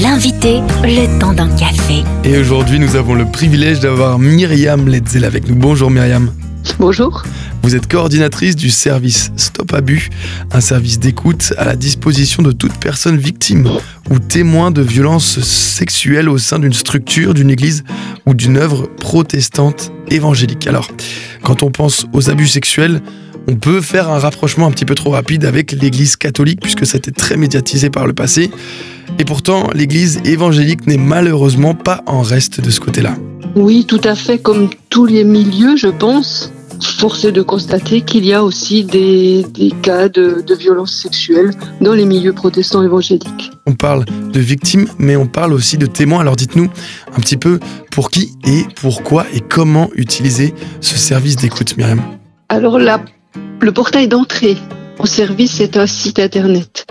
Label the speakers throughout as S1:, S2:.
S1: L'invité, le temps d'un café.
S2: Et aujourd'hui, nous avons le privilège d'avoir Myriam Letzel avec nous. Bonjour Myriam.
S3: Bonjour.
S2: Vous êtes coordinatrice du service Stop Abus, un service d'écoute à la disposition de toute personne victime ou témoin de violences sexuelles au sein d'une structure, d'une église ou d'une œuvre protestante évangélique. Alors, quand on pense aux abus sexuels, on peut faire un rapprochement un petit peu trop rapide avec l'église catholique puisque ça a été très médiatisé par le passé. Et pourtant, l'église évangélique n'est malheureusement pas en reste de ce côté-là.
S3: Oui, tout à fait, comme tous les milieux, je pense. Force est de constater qu'il y a aussi des, cas de, de violences sexuelles dans les milieux protestants évangéliques.
S2: On parle de victimes, mais on parle aussi de témoins. Alors dites-nous un petit peu pour qui et pourquoi et comment utiliser ce service d'écoute, Myriam.
S3: Alors la, le portail d'entrée au service est un site internet.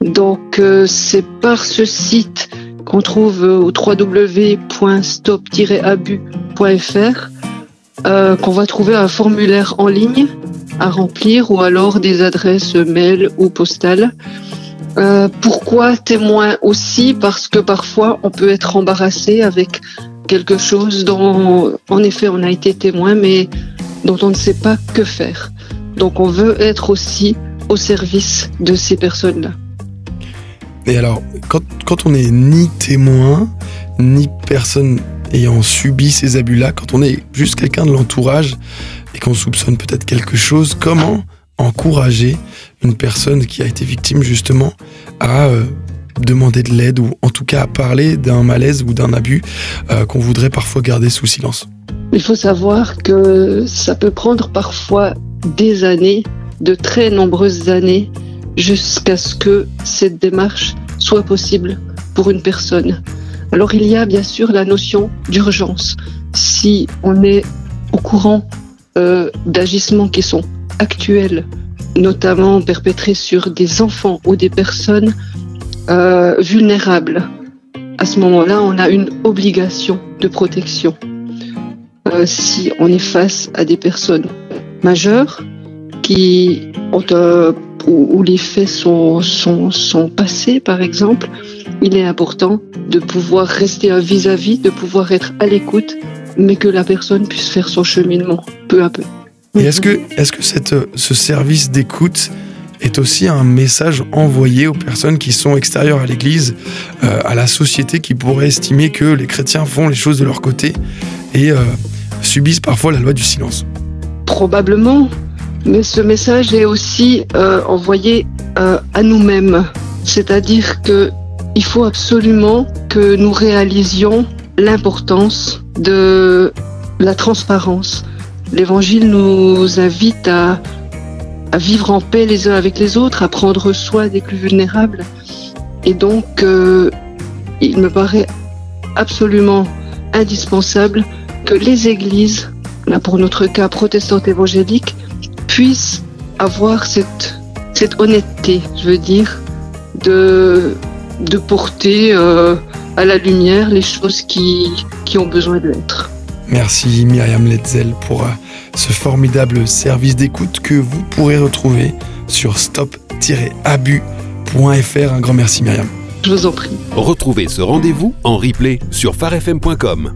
S3: Donc euh, c'est par ce site qu'on trouve au www.stop-abus.fr euh, qu'on va trouver un formulaire en ligne à remplir ou alors des adresses mail ou postales. Euh, pourquoi témoin aussi? Parce que parfois on peut être embarrassé avec quelque chose dont en effet on a été témoin mais dont on ne sait pas que faire. Donc on veut être aussi au service de ces personnes-là.
S2: Et alors, quand, quand on n'est ni témoin, ni personne ayant subi ces abus-là, quand on est juste quelqu'un de l'entourage et qu'on soupçonne peut-être quelque chose, comment encourager une personne qui a été victime justement à euh, demander de l'aide ou en tout cas à parler d'un malaise ou d'un abus euh, qu'on voudrait parfois garder sous silence?
S3: Il faut savoir que ça peut prendre parfois des années, de très nombreuses années, jusqu'à ce que cette démarche soit possible pour une personne. Alors il y a bien sûr la notion d'urgence. Si on est au courant euh, d'agissements qui sont actuels, notamment perpétrés sur des enfants ou des personnes euh, vulnérables, à ce moment-là, on a une obligation de protection. Euh, si on est face à des personnes majeures qui ont un où, les faits sont, sont, sont, passés, par exemple, il est important de pouvoir rester un vis-à-vis, de pouvoir être à l'écoute, mais que la personne puisse faire son cheminement peu à peu.
S2: Et est-ce que, est-ce que cette, ce service d'écoute est aussi un message envoyé aux personnes qui sont extérieures à l'Église, euh, à la société qui pourrait estimer que les chrétiens font les choses de leur côté et euh, subissent parfois la loi du silence?
S3: Probablement, mais ce message est aussi euh, envoyé euh, à nous-mêmes. C'est-à-dire que il faut absolument que nous réalisions l'importance de la transparence. L'évangile nous invite à, vivre en paix les uns avec les autres, à prendre soin des plus vulnérables. Et donc, euh, il me paraît absolument indispensable que les églises, là pour notre cas protestante évangélique, puisse avoir cette, cette honnêteté, je veux dire, de, de porter euh, à la lumière les choses qui, qui ont besoin d'être.
S2: Merci Myriam Letzel pour euh, ce formidable service d'écoute que vous pourrez retrouver sur stop-abus.fr. Un grand merci Myriam.
S3: Je vous en prie.
S4: Retrouvez ce rendez-vous en replay sur farfm.com.